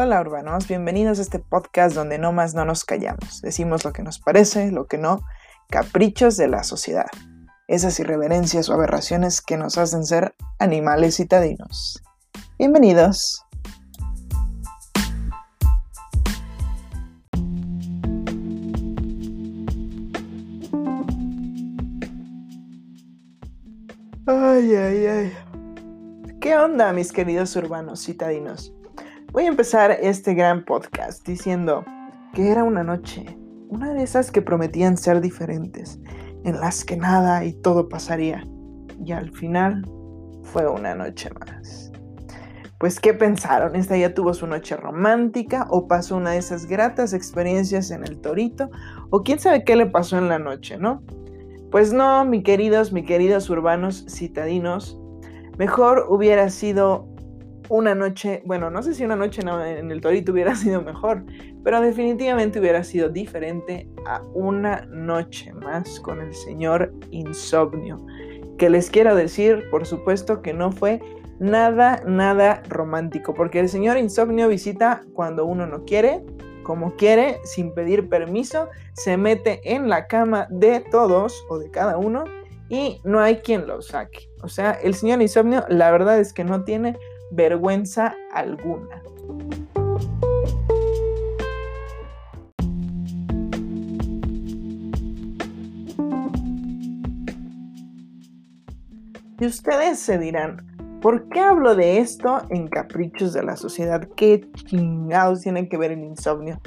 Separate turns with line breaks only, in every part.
Hola urbanos, bienvenidos a este podcast donde no más no nos callamos, decimos lo que nos parece, lo que no, caprichos de la sociedad, esas irreverencias o aberraciones que nos hacen ser animales citadinos. Bienvenidos. Ay, ay, ay. ¿Qué onda, mis queridos urbanos citadinos? Voy a empezar este gran podcast diciendo que era una noche, una de esas que prometían ser diferentes, en las que nada y todo pasaría. Y al final fue una noche más. Pues, ¿qué pensaron? ¿Esta ya tuvo su noche romántica o pasó una de esas gratas experiencias en el torito? ¿O quién sabe qué le pasó en la noche, no? Pues no, mi queridos, mi queridos urbanos citadinos, mejor hubiera sido una noche, bueno, no sé si una noche en el Torito hubiera sido mejor, pero definitivamente hubiera sido diferente a una noche más con el señor Insomnio. Que les quiero decir, por supuesto, que no fue nada, nada romántico, porque el señor Insomnio visita cuando uno no quiere, como quiere, sin pedir permiso, se mete en la cama de todos o de cada uno y no hay quien lo saque. O sea, el señor Insomnio, la verdad es que no tiene vergüenza alguna. Y ustedes se dirán, ¿por qué hablo de esto en Caprichos de la Sociedad? ¿Qué chingados tienen que ver el insomnio?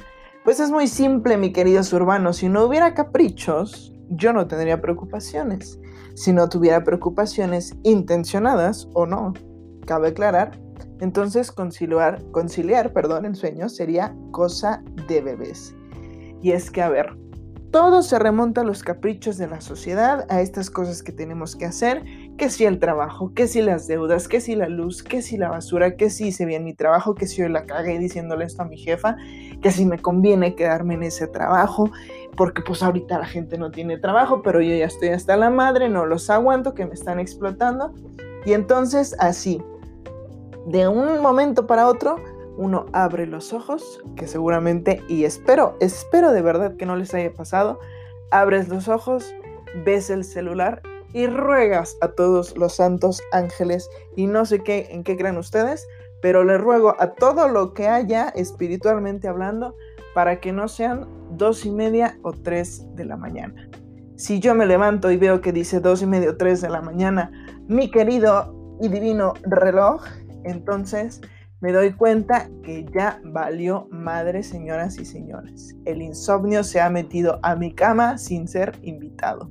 Pues es muy simple, mi queridos urbanos. Si no hubiera caprichos, yo no tendría preocupaciones. Si no tuviera preocupaciones intencionadas o no, cabe aclarar, entonces conciliar, conciliar perdón, el sueño sería cosa de bebés. Y es que, a ver, todo se remonta a los caprichos de la sociedad, a estas cosas que tenemos que hacer, que si el trabajo, que si las deudas, que si la luz, que si la basura, que si hice bien mi trabajo, que si yo la cagué diciéndole esto a mi jefa, que si me conviene quedarme en ese trabajo, porque pues ahorita la gente no tiene trabajo, pero yo ya estoy hasta la madre, no los aguanto, que me están explotando. Y entonces así, de un momento para otro, uno abre los ojos, que seguramente, y espero, espero de verdad que no les haya pasado, abres los ojos, ves el celular y ruegas a todos los santos ángeles y no sé qué, en qué creen ustedes, pero le ruego a todo lo que haya espiritualmente hablando para que no sean dos y media o tres de la mañana. Si yo me levanto y veo que dice dos y media o tres de la mañana, mi querido y divino reloj, entonces me doy cuenta que ya valió madre, señoras y señores. El insomnio se ha metido a mi cama sin ser invitado.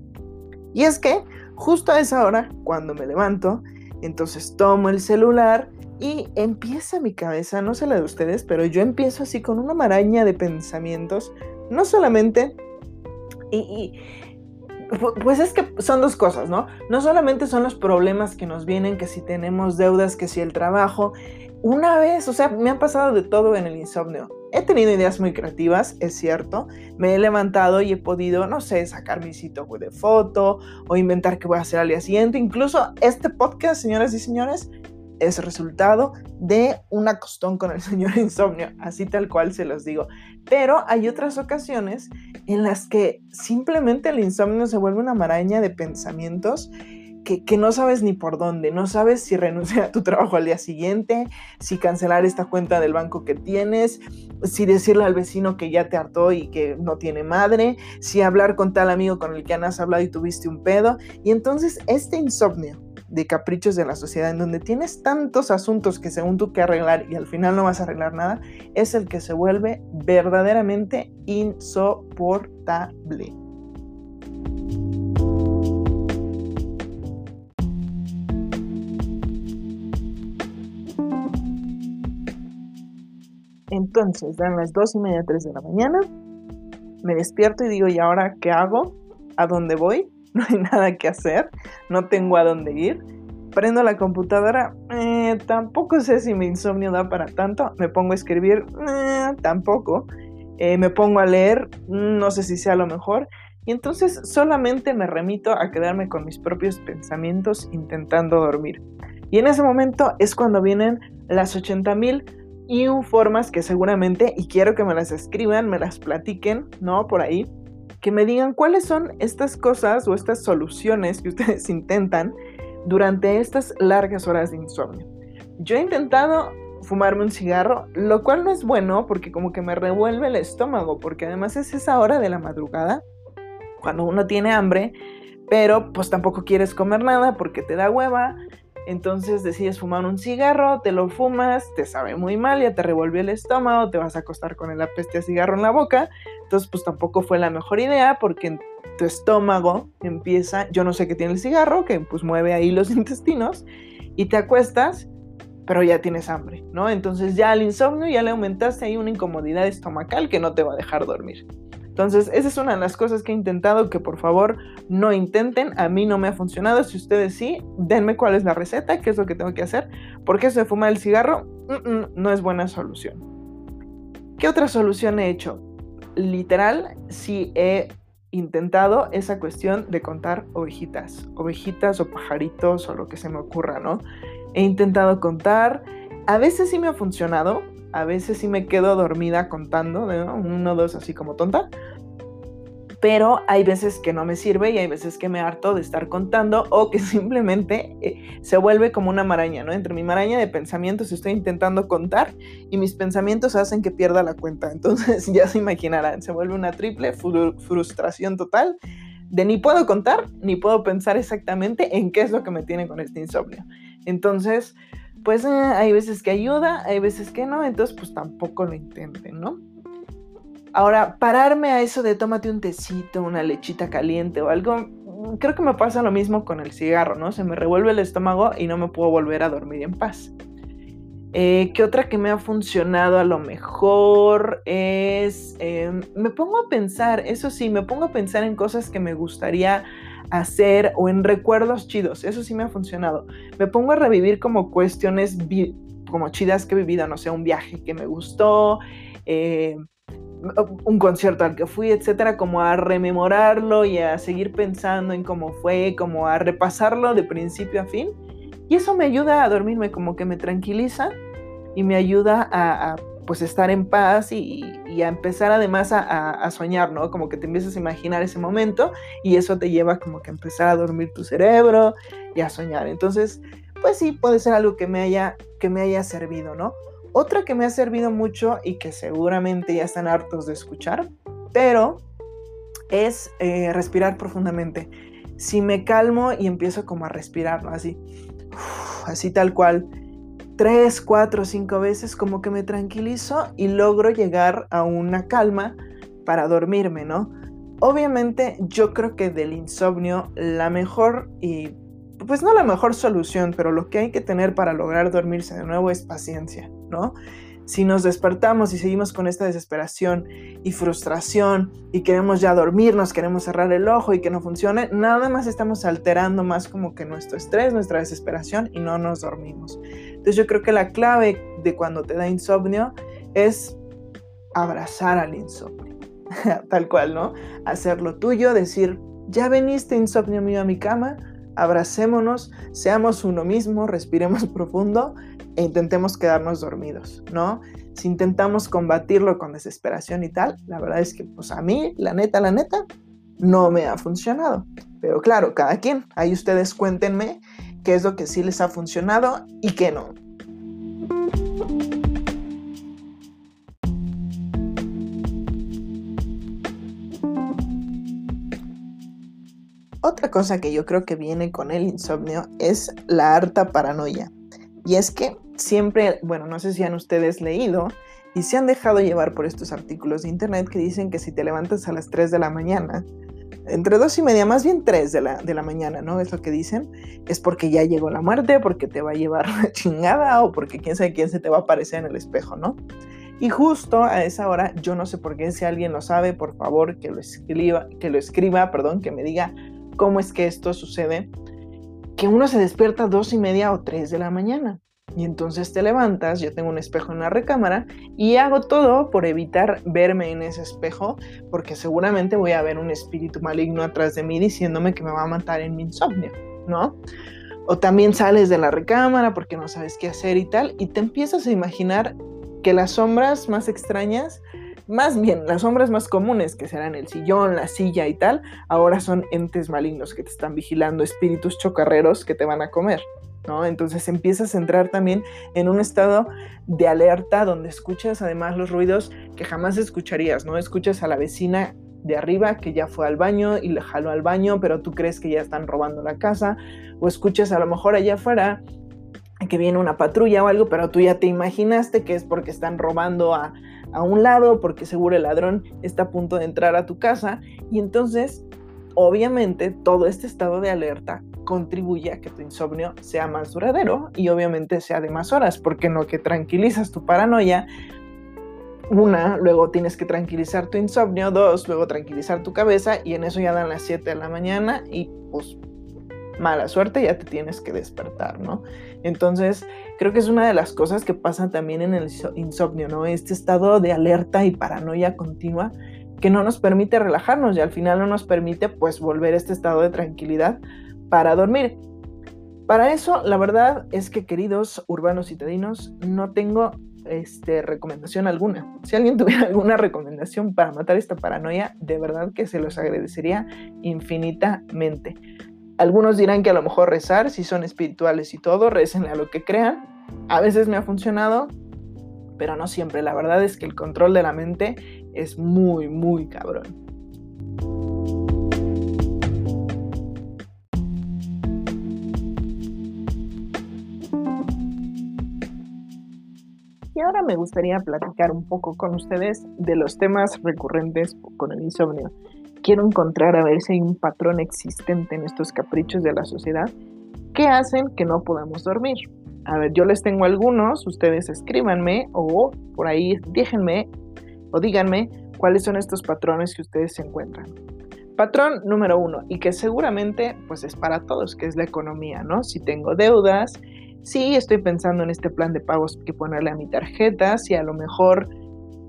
Y es que justo a esa hora, cuando me levanto, entonces tomo el celular y empieza mi cabeza, no sé la de ustedes, pero yo empiezo así con una maraña de pensamientos, no solamente... y, pues es que son dos cosas, ¿no? No solamente son los problemas que nos vienen, que si tenemos deudas, que si el trabajo. Una vez, o sea, me ha pasado de todo en el insomnio. He tenido ideas muy creativas, es cierto. Me he levantado y he podido, no sé, sacar mi sitio de foto o inventar qué voy a hacer al día siguiente. Incluso este podcast, señoras y señores, es resultado de una costón con el señor insomnio, así tal cual se los digo. Pero hay otras ocasiones en las que simplemente el insomnio se vuelve una maraña de pensamientos que, que, no sabes ni por dónde, no sabes si renunciar a tu trabajo al día siguiente, si cancelar esta cuenta del banco que tienes, si decirle al vecino que ya te hartó y que no tiene madre, si hablar con tal amigo con el que has hablado y tuviste un pedo. Y entonces este insomnio de caprichos de la sociedad, en donde tienes tantos asuntos que según tú que arreglar y al final no vas a arreglar nada, es el que se vuelve verdaderamente insoportable. Entonces, dan las dos y media, tres de la mañana, me despierto y digo, ¿y ahora qué hago? ¿A dónde voy? no hay nada que hacer, no tengo a dónde ir. Prendo la computadora, eh, tampoco sé si mi insomnio da para tanto. Me pongo a escribir, eh, tampoco. Eh, me pongo a leer, no sé si sea lo mejor. Y entonces solamente me remito a quedarme con mis propios pensamientos intentando dormir. Y en ese momento es cuando vienen las 80 mil y formas que seguramente, y quiero que me las escriban, me las platiquen, ¿no? Por ahí, que me digan cuáles son estas cosas o estas soluciones que ustedes intentan durante estas largas horas de insomnio. Yo he intentado fumarme un cigarro, lo cual no es bueno porque como que me revuelve el estómago, porque además es esa hora de la madrugada, cuando uno tiene hambre, pero pues tampoco quieres comer nada porque te da hueva, entonces decides fumar un cigarro, te lo fumas, te sabe muy mal, ya te revolvió el estómago, te vas a acostar con el apeste a cigarro en la boca, entonces pues tampoco fue la mejor idea porque tu estómago empieza, yo no sé qué tiene el cigarro, que pues mueve ahí los intestinos, y te acuestas pero ya tienes hambre, ¿no? Entonces ya al insomnio ya le aumentaste ahí una incomodidad estomacal que no te va a dejar dormir. Entonces, esa es una de las cosas que he intentado que por favor no intenten. A mí no me ha funcionado. Si ustedes sí, denme cuál es la receta, qué es lo que tengo que hacer. Porque eso de fumar el cigarro no es buena solución. ¿Qué otra solución he hecho? Literal, sí he intentado esa cuestión de contar ovejitas, ovejitas o pajaritos o lo que se me ocurra, ¿no? He intentado contar, a veces sí me ha funcionado, a veces sí me quedo dormida contando, ¿no? uno, dos, así como tonta, pero hay veces que no me sirve y hay veces que me harto de estar contando o que simplemente eh, se vuelve como una maraña, ¿no? Entre mi maraña de pensamientos estoy intentando contar y mis pensamientos hacen que pierda la cuenta. Entonces ya se imaginarán, se vuelve una triple frustración total de ni puedo contar ni puedo pensar exactamente en qué es lo que me tiene con este insomnio. Entonces, pues eh, hay veces que ayuda, hay veces que no, entonces pues tampoco lo intenten, ¿no? Ahora, pararme a eso de tómate un tecito, una lechita caliente o algo, mm, creo que me pasa lo mismo con el cigarro, ¿no? Se me revuelve el estómago y no me puedo volver a dormir en paz. Eh, ¿Qué otra que me ha funcionado a lo mejor es, em, me pongo a pensar, eso sí, me pongo a pensar en cosas que me gustaría hacer o en recuerdos chidos. Eso sí me ha funcionado. Me pongo a revivir como cuestiones como chidas que he vivido, no sé, un viaje que me gustó, eh, un concierto al que fui, etcétera, como a rememorarlo y a seguir pensando en cómo fue, como a repasarlo de principio a fin. Y eso me ayuda a dormirme, como que me tranquiliza y me ayuda a, a pues estar en paz y, a empezar además a, soñar, ¿no? Como que te empiezas a imaginar ese momento y eso te lleva como que a empezar a dormir tu cerebro y a soñar. Entonces, pues sí, puede ser algo que me haya, que me haya servido, ¿no? Otra que me ha servido mucho y que seguramente ya están hartos de escuchar, pero es eh, respirar profundamente. Si me calmo y empiezo como a respirar, ¿no? Así, así tal cual tres, cuatro, cinco veces como que me tranquilizo y logro llegar a una calma para dormirme, ¿no? Obviamente yo creo que del insomnio la mejor y pues no la mejor solución, pero lo que hay que tener para lograr dormirse de nuevo es paciencia, ¿no? Si nos despertamos y seguimos con esta desesperación y frustración y queremos ya dormirnos, queremos cerrar el ojo y que no funcione, nada más estamos alterando más como que nuestro estrés, nuestra desesperación y no nos dormimos. Entonces yo creo que la clave de cuando te da insomnio es abrazar al insomnio, tal cual, ¿no? Hacerlo tuyo, decir, ya veniste insomnio mío a mi cama, abracémonos, seamos uno mismo, respiremos profundo e intentemos quedarnos dormidos, ¿no? Si intentamos combatirlo con desesperación y tal, la verdad es que pues a mí, la neta, la neta, no me ha funcionado. Pero claro, cada quien, ahí ustedes cuéntenme qué es lo que sí les ha funcionado y qué no. Otra cosa que yo creo que viene con el insomnio es la harta paranoia. Y es que siempre, bueno, no sé si han ustedes leído y se han dejado llevar por estos artículos de internet que dicen que si te levantas a las 3 de la mañana, entre 2 y media, más bien 3 de la, de la mañana, ¿no? Es lo que dicen, es porque ya llegó la muerte, porque te va a llevar la chingada o porque quién sabe quién se te va a aparecer en el espejo, ¿no? Y justo a esa hora, yo no sé por qué, si alguien lo sabe, por favor, que lo escriba, que lo escriba, perdón, que me diga cómo es que esto sucede que uno se despierta dos y media o tres de la mañana. Y entonces te levantas, yo tengo un espejo en la recámara y hago todo por evitar verme en ese espejo porque seguramente voy a ver un espíritu maligno atrás de mí diciéndome que me va a matar en mi insomnio, ¿no? O también sales de la recámara porque no sabes qué hacer y tal y te empiezas a imaginar que las sombras más extrañas, más bien las sombras más comunes, que serán el sillón, la silla y tal, ahora son entes malignos que te están vigilando, espíritus chocarreros que te van a comer. ¿No? Entonces empiezas a entrar también en un estado de alerta donde escuchas además los ruidos que jamás escucharías, ¿no? Escuchas a la vecina de arriba que ya fue al baño y le jaló al baño, pero tú crees que ya están robando la casa, o escuchas a lo mejor allá afuera que viene una patrulla o algo, pero tú ya te imaginaste que es porque están robando a, a un lado, porque seguro el ladrón está a punto de entrar a tu casa, y entonces, obviamente, todo este estado de alerta contribuye a que tu insomnio sea más duradero y obviamente sea de más horas, porque en lo que tranquilizas tu paranoia, una, luego tienes que tranquilizar tu insomnio, dos, luego tranquilizar tu cabeza y en eso ya dan las 7 de la mañana y pues mala suerte ya te tienes que despertar, ¿no? Entonces, creo que es una de las cosas que pasa también en el insomnio, ¿no? Este estado de alerta y paranoia continua que no nos permite relajarnos y al final no nos permite pues volver a este estado de tranquilidad para dormir. Para eso, la verdad es que queridos urbanos citadinos, no tengo este, recomendación alguna. Si alguien tuviera alguna recomendación para matar esta paranoia, de verdad que se los agradecería infinitamente. Algunos dirán que a lo mejor rezar, si son espirituales y todo, recen a lo que crean. A veces me ha funcionado, pero no siempre. La verdad es que el control de la mente es muy, muy cabrón. Y ahora me gustaría platicar un poco con ustedes de los temas recurrentes con el insomnio. Quiero encontrar a ver si hay un patrón existente en estos caprichos de la sociedad que hacen que no podamos dormir. A ver, yo les tengo algunos, ustedes escríbanme o por ahí déjenme o díganme cuáles son estos patrones que ustedes encuentran. Patrón número uno, y que seguramente pues es para todos, que es la economía, ¿no? Si tengo deudas, sí estoy pensando en este plan de pagos que ponerle a mi tarjeta, si a lo mejor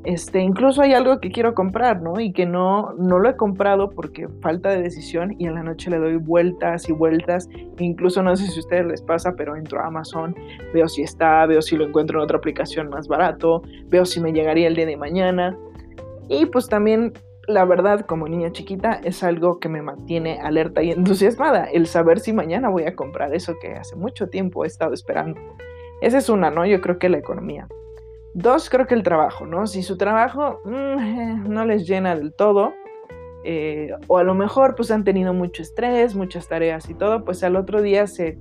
este, incluso hay algo que quiero comprar, ¿no? Y que no, no lo he comprado porque falta de decisión y en la noche le doy vueltas y vueltas. Incluso no sé si a ustedes les pasa, pero entro a Amazon, veo si está, veo si lo encuentro en otra aplicación más barato, veo si me llegaría el día de mañana. Y pues también la verdad, como niña chiquita, es algo que me mantiene alerta y entusiasmada, el saber si mañana voy a comprar eso que hace mucho tiempo he estado esperando. Esa es una, ¿no? Yo creo que la economía. Dos, creo que el trabajo, ¿no? Si su trabajo mm, no les llena del todo, eh, o a lo mejor pues han tenido mucho estrés, muchas tareas y todo, pues al otro día se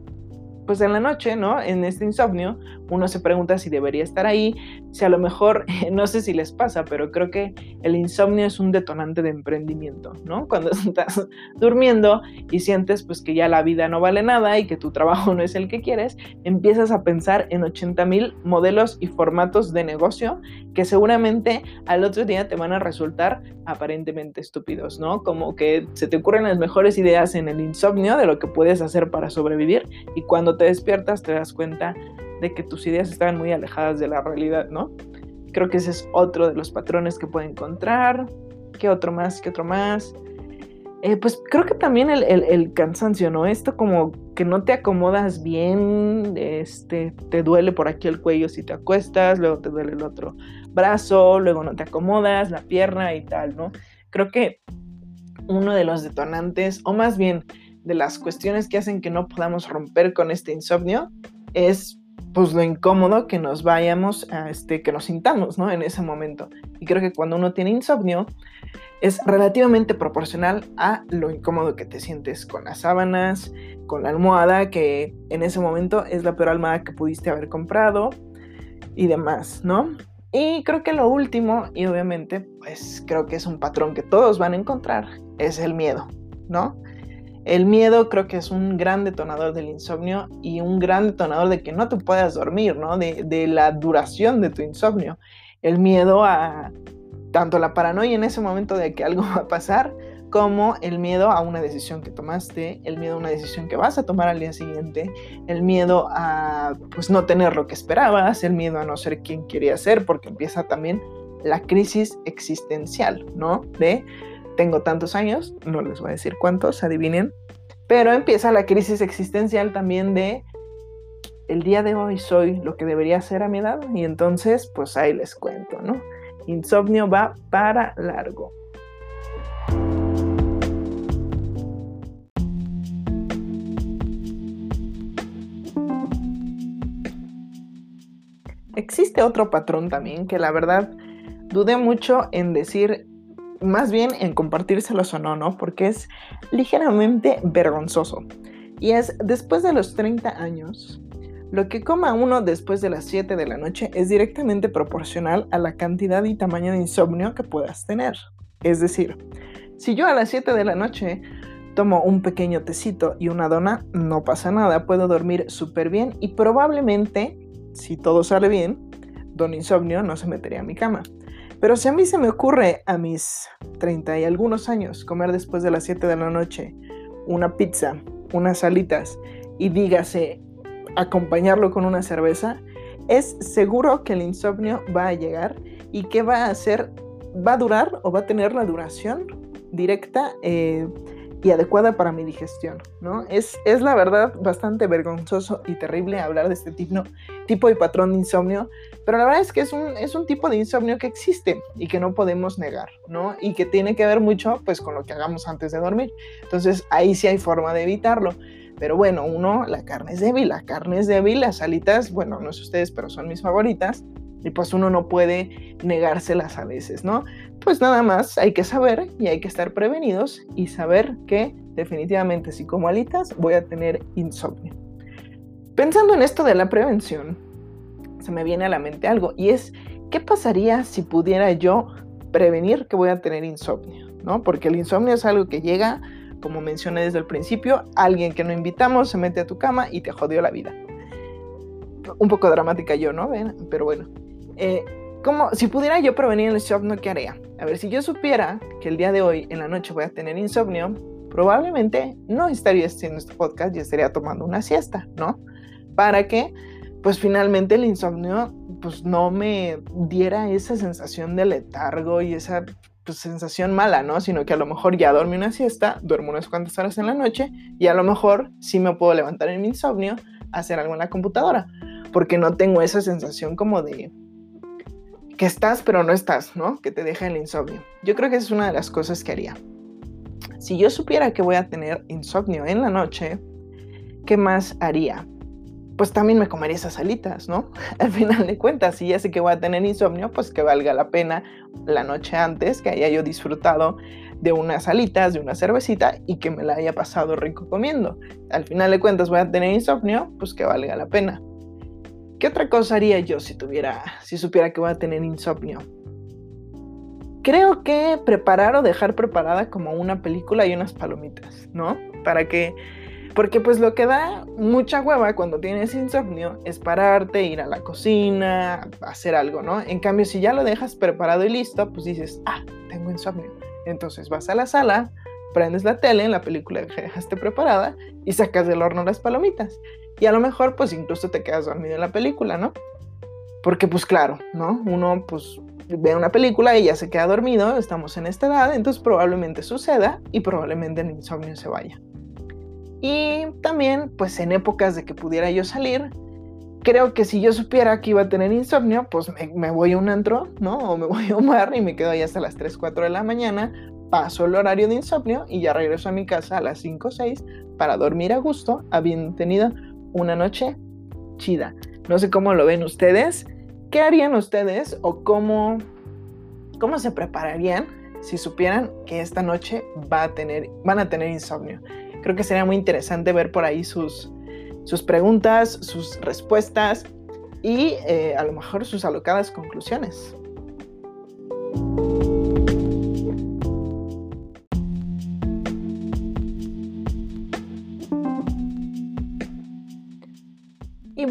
pues en la noche, ¿no? En este insomnio, uno se pregunta si debería estar ahí, si a lo mejor, no sé si les pasa, pero creo que el insomnio es un detonante de emprendimiento, ¿no? Cuando estás durmiendo y sientes pues que ya la vida no vale nada y que tu trabajo no es el que quieres, empiezas a pensar en 80 mil modelos y formatos de negocio que seguramente al otro día te van a resultar aparentemente estúpidos, ¿no? Como que se te ocurren las mejores ideas en el insomnio de lo que puedes hacer para sobrevivir y cuando te despiertas te das cuenta de que tus ideas estaban muy alejadas de la realidad, ¿no? Creo que ese es otro de los patrones que puede encontrar. ¿Qué otro más? ¿Qué otro más? Eh, pues creo que también el, cansancio, ¿no? Esto como que no te acomodas bien, este, te duele por aquí el cuello si te acuestas, luego te duele el otro brazo, luego no te acomodas, la pierna y tal, ¿no? Creo que uno de los detonantes, o más bien de las cuestiones que hacen que no podamos romper con este insomnio, es pues lo incómodo que nos vayamos, a este, que nos sintamos, ¿no? En ese momento. Y creo que cuando uno tiene insomnio es relativamente proporcional a lo incómodo que te sientes con las sábanas, con la almohada, que en ese momento es la peor almohada que pudiste haber comprado y demás, ¿no? Y creo que lo último, y obviamente, pues creo que es un patrón que todos van a encontrar, es el miedo, ¿no? El miedo creo que es un gran detonador del insomnio y un gran detonador de que no te puedas dormir, ¿no? De, la duración de tu insomnio. El miedo a tanto la paranoia en ese momento de que algo va a pasar, como el miedo a una decisión que tomaste, el miedo a una decisión que vas a tomar al día siguiente, el miedo a pues no tener lo que esperabas, el miedo a no ser quien quería ser, porque empieza también la crisis existencial, ¿no? De tengo tantos años, no les voy a decir cuántos, adivinen, pero empieza la crisis existencial también de el día de hoy soy lo que debería ser a mi edad y entonces pues ahí les cuento, ¿no? Insomnio va para largo. Existe otro patrón también que la verdad dudé mucho en decir, más bien en compartírselos o no, ¿no? Porque es ligeramente vergonzoso. Y es, después de los 30 años, lo que coma uno después de las 7 de la noche es directamente proporcional a la cantidad y tamaño de insomnio que puedas tener. Es decir, si yo a las 7 de la noche tomo un pequeño tecito y una dona, no pasa nada, puedo dormir súper bien y probablemente, si todo sale bien, don insomnio no se metería a mi cama. Pero si a mí se me ocurre a mis 30 y algunos años comer después de las 7 de la noche una pizza, unas salitas y dígase acompañarlo con una cerveza, es seguro que el insomnio va a llegar y que va a hacer, va a durar o va a tener la duración directa eh, y adecuada para mi digestión, ¿no? Es, es la verdad bastante vergonzoso y terrible hablar de este tipo, tipo y patrón de insomnio, pero la verdad es que es un, es un tipo de insomnio que existe y que no podemos negar, ¿no? Y que tiene que ver mucho, pues, con lo que hagamos antes de dormir. Entonces, ahí sí hay forma de evitarlo. Pero bueno, uno, la carne es débil, la carne es débil, las alitas, bueno, no sé ustedes, pero son mis favoritas. Y pues uno no puede negárselas a veces, ¿no? Pues nada más hay que saber y hay que estar prevenidos y saber que definitivamente si como alitas voy a tener insomnio. Pensando en esto de la prevención, se me viene a la mente algo y es, ¿qué pasaría si pudiera yo prevenir que voy a tener insomnio? ¿No? Porque el insomnio es algo que llega como mencioné desde el principio, alguien que no invitamos se mete a tu cama y te jodió la vida. Un poco dramática yo, ¿no? Pero bueno. Eh, como si pudiera yo prevenir el insomnio, ¿qué haría? A ver, si yo supiera que el día de hoy en la noche voy a tener insomnio, probablemente no estaría haciendo este podcast y estaría tomando una siesta, ¿no? Para que, pues finalmente el insomnio, pues no me diera esa sensación de letargo y esa pues, sensación mala, ¿no? Sino que a lo mejor ya dormí una siesta, duermo unas cuantas horas en la noche y a lo mejor sí me puedo levantar en mi insomnio, hacer algo en la computadora, porque no tengo esa sensación como de que estás pero no estás, ¿no? Que te deja el insomnio. Yo creo que esa es una de las cosas que haría. Si yo supiera que voy a tener insomnio en la noche, ¿qué más haría? pues también me comería esas alitas, ¿no? Al final de cuentas, si ya sé que voy a tener insomnio, pues que valga la pena la noche antes que haya yo disfrutado de unas alitas, de una cervecita y que me la haya pasado rico comiendo. Al final de cuentas voy a tener insomnio, pues que valga la pena. ¿Qué otra cosa haría yo si tuviera, si supiera que voy a tener insomnio? Creo que preparar o dejar preparada como una película y unas palomitas, ¿no? Para que porque pues lo que da mucha hueva cuando tienes insomnio es pararte, ir a la cocina, hacer algo, ¿no? En cambio, si ya lo dejas preparado y listo, pues dices, ah, tengo insomnio. Entonces vas a la sala, prendes la tele, la película que dejaste preparada y sacas del horno las palomitas. Y a lo mejor pues incluso te quedas dormido en la película, ¿no? Porque pues claro, ¿no? Uno pues ve una película y ya se queda dormido, estamos en esta edad, entonces probablemente suceda y probablemente el insomnio se vaya. Y también, pues en épocas de que pudiera yo salir, creo que si yo supiera que iba a tener insomnio, pues me, voy a un antro, ¿no? O me voy a un bar y me quedo ahí hasta las 3, 4 de la mañana, paso el horario de insomnio y ya regreso a mi casa a las 5 o 6 para dormir a gusto, habiendo tenido una noche chida. No sé cómo lo ven ustedes. ¿Qué harían ustedes o cómo, cómo se prepararían si supieran que esta noche va a tener, van a tener insomnio? Creo que sería muy interesante ver por ahí sus, sus preguntas, sus respuestas y eh, a lo mejor sus alocadas conclusiones.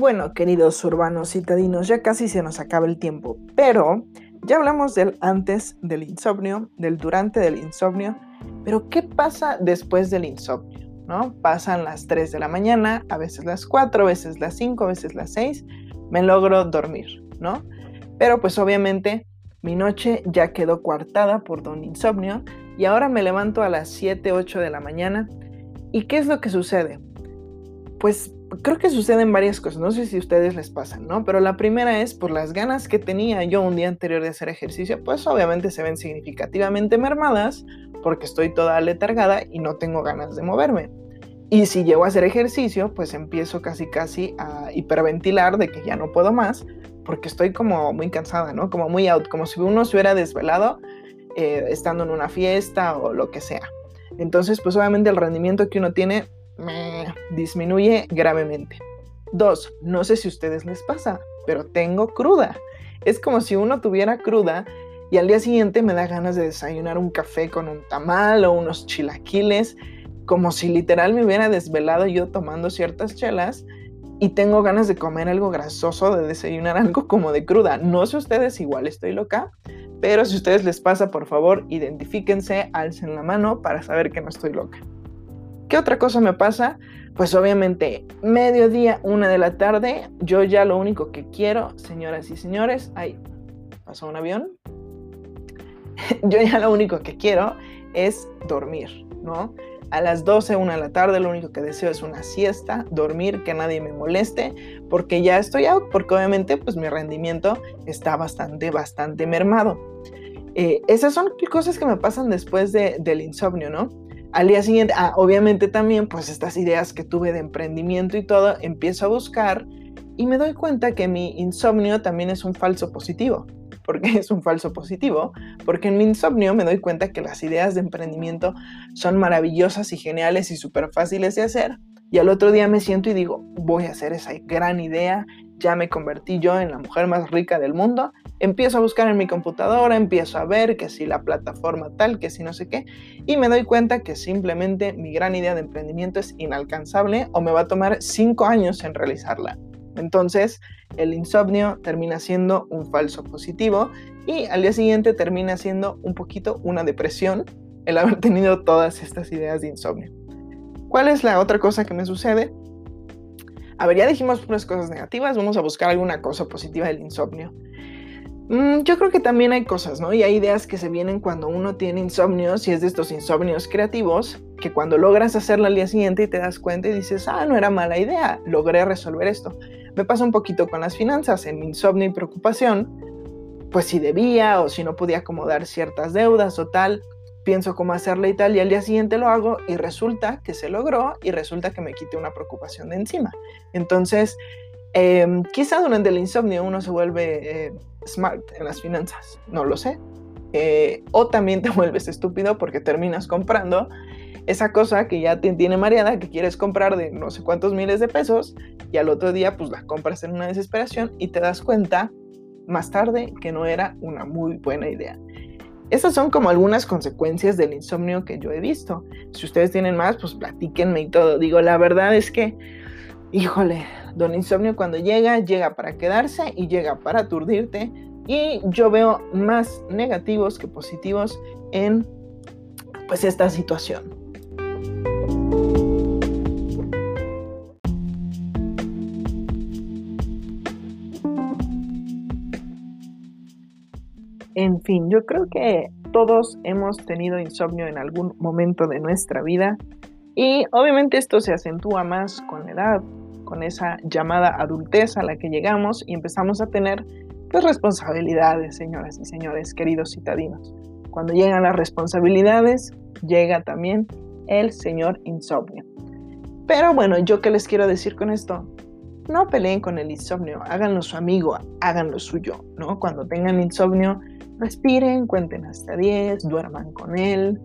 Bueno, queridos urbanos citadinos, ya casi se nos acaba el tiempo, pero ya hablamos del antes del insomnio, del durante del insomnio, pero ¿qué pasa después del insomnio? ¿no? Pasan las 3 de la mañana, a veces las 4, a veces las 5, a veces las 6, me logro dormir, ¿no? Pero pues obviamente mi noche ya quedó coartada por don insomnio y ahora me levanto a las 7, 8 de la mañana. ¿Y qué es lo que sucede? Pues creo que suceden varias cosas, no sé si a ustedes les pasan, ¿no? Pero la primera es por las ganas que tenía yo un día anterior de hacer ejercicio, pues obviamente se ven significativamente mermadas porque estoy toda letargada y no tengo ganas de moverme. Y si llego a hacer ejercicio, pues empiezo casi casi a hiperventilar de que ya no puedo más porque estoy como muy cansada, ¿no? Como muy out, como si uno se hubiera desvelado eh, estando en una fiesta o lo que sea. Entonces, pues obviamente el rendimiento que uno tiene disminuye gravemente. Dos, no sé si a ustedes les pasa, pero tengo cruda. Es como si uno tuviera cruda y al día siguiente me da ganas de desayunar un café con un tamal o unos chilaquiles, como si literal me hubiera desvelado yo tomando ciertas chelas y tengo ganas de comer algo grasoso, de desayunar algo como de cruda. No sé ustedes, igual estoy loca, pero si a ustedes les pasa, por favor, identifíquense, alcen la mano para saber que no estoy loca. ¿Qué otra cosa me pasa? Pues obviamente, mediodía, una de la tarde, yo ya lo único que quiero, señoras y señores, ahí pasó un avión. yo ya lo único que quiero es dormir, ¿no? A las 12, una de la tarde, lo único que deseo es una siesta, dormir, que nadie me moleste, porque ya estoy out, porque obviamente pues mi rendimiento está bastante, bastante mermado. Eh, esas son cosas que me pasan después del insomnio, ¿no? Al día siguiente, ah, obviamente también, pues estas ideas que tuve de emprendimiento y todo, empiezo a buscar y me doy cuenta que mi insomnio también es un falso positivo. ¿Por qué es un falso positivo? Porque en mi insomnio me doy cuenta que las ideas de emprendimiento son maravillosas y geniales y súper fáciles de hacer. Y al otro día me siento y digo, voy a hacer esa gran idea, ya me convertí yo en la mujer más rica del mundo, empiezo a buscar en mi computadora, empiezo a ver que si la plataforma tal, que si no sé qué, y me doy cuenta que simplemente mi gran idea de emprendimiento es inalcanzable o me va a tomar cinco años en realizarla. Entonces, el insomnio termina siendo un falso positivo y al día siguiente termina siendo un poquito una depresión el haber tenido todas estas ideas de insomnio. ¿Cuál es la otra cosa que me sucede? A ver, ya dijimos unas cosas negativas, vamos a buscar alguna cosa positiva del insomnio. Mm, yo creo que también hay cosas, ¿no? Y hay ideas que se vienen cuando uno tiene insomnio, si es de estos insomnios creativos, que cuando logras hacerlo al día siguiente y te das cuenta y dices, ah, no era mala idea, logré resolver esto. Me pasa un poquito con las finanzas, en insomnio y preocupación, pues si debía o si no podía acomodar ciertas deudas o tal, pienso cómo hacerlo y tal, y al día siguiente lo hago y resulta que se logró y resulta que me quité una preocupación de encima. Entonces, em, quizá durante el insomnio uno se vuelve eh, smart en las finanzas, no lo sé. Eh, o también te vuelves estúpido porque terminas comprando esa cosa que ya te tiene mareada, que quieres comprar de no sé cuántos miles de pesos, y al otro día pues la compras en una desesperación y te das cuenta más tarde que no era una muy buena idea. Esas son como algunas consecuencias del insomnio que yo he visto. Si ustedes tienen más, pues platíquenme y todo. Digo, la verdad es que, híjole, don insomnio cuando llega, llega para quedarse y llega para aturdirte. Y yo veo más negativos que positivos en pues esta situación. En fin, yo creo que todos hemos tenido insomnio en algún momento de nuestra vida y obviamente esto se acentúa más con la edad, con esa llamada adultez a la que llegamos y empezamos a tener pues, responsabilidades, señoras y señores, queridos citadinos. Cuando llegan las responsabilidades, llega también el señor insomnio. Pero bueno, yo qué les quiero decir con esto? No peleen con el insomnio, háganlo su amigo, háganlo suyo, ¿no? Cuando tengan insomnio, respiren, cuenten hasta 10, duerman con él.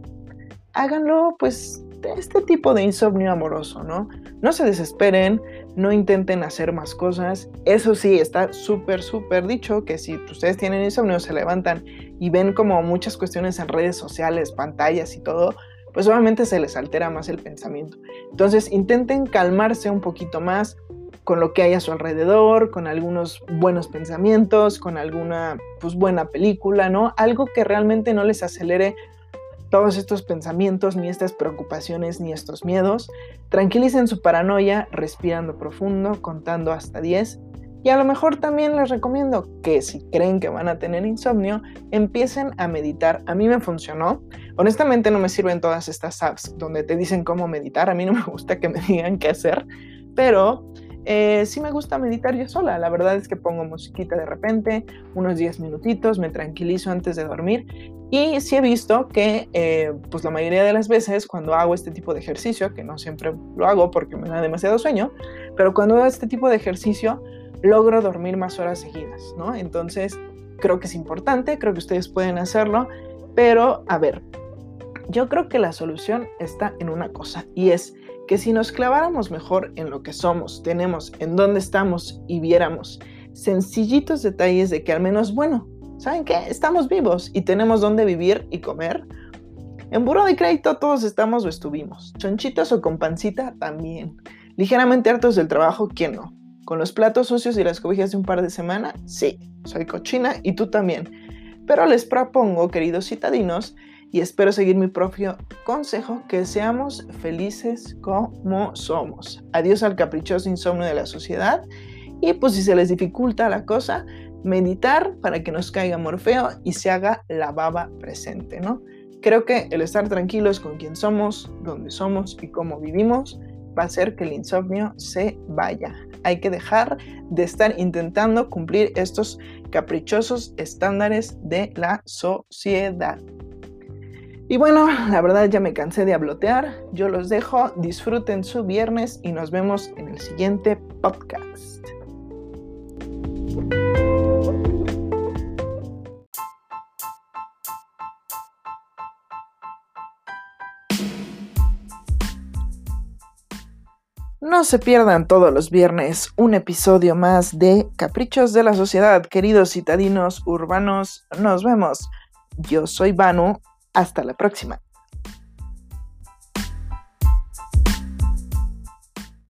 Háganlo pues este tipo de insomnio amoroso, ¿no? No se desesperen, no intenten hacer más cosas. Eso sí, está súper, súper dicho que si ustedes tienen insomnio, se levantan y ven como muchas cuestiones en redes sociales, pantallas y todo, pues obviamente se les altera más el pensamiento. Entonces intenten calmarse un poquito más, con lo que hay a su alrededor, con algunos buenos pensamientos, con alguna pues, buena película, ¿no? Algo que realmente no les acelere todos estos pensamientos, ni estas preocupaciones, ni estos miedos. Tranquilicen su paranoia respirando profundo, contando hasta 10. Y a lo mejor también les recomiendo que si creen que van a tener insomnio, empiecen a meditar. A mí me funcionó. Honestamente no me sirven todas estas apps donde te dicen cómo meditar. A mí no me gusta que me digan qué hacer. Pero eh, sí me gusta meditar yo sola. La verdad es que pongo musiquita de repente, unos 10 minutitos, me tranquilizo antes de dormir. Y sí he visto que, eh, pues la mayoría de las veces, cuando hago este tipo de ejercicio, que no siempre lo hago porque me da demasiado sueño, pero cuando hago este tipo de ejercicio, logro dormir más horas seguidas, ¿no? Entonces, creo que es importante, creo que ustedes pueden hacerlo, pero a ver, yo creo que la solución está en una cosa y es que si nos claváramos mejor en lo que somos, tenemos, en dónde estamos y viéramos sencillitos detalles de que al menos, bueno, ¿saben qué? Estamos vivos y tenemos dónde vivir y comer. En buro de crédito todos estamos o estuvimos. Chonchitos o con pancita también. Ligeramente hartos del trabajo, ¿quién no? Con los platos sucios y las cobijas de un par de semanas, sí, soy cochina y tú también. Pero les propongo, queridos citadinos, y espero seguir mi propio consejo, que seamos felices como somos. Adiós al caprichoso insomnio de la sociedad y pues si se les dificulta la cosa, meditar para que nos caiga Morfeo y se haga la baba presente, ¿no? Creo que el estar tranquilos con quién somos, dónde somos y cómo vivimos va a hacer que el insomnio se vaya. Hay que dejar de estar intentando cumplir estos caprichosos estándares de la sociedad. Y bueno, la verdad ya me cansé de hablotear. Yo los dejo, disfruten su viernes y nos vemos en el siguiente podcast. No se pierdan todos los viernes un episodio más de Caprichos de la Sociedad, queridos citadinos urbanos. Nos vemos. Yo soy Vanu hasta la próxima.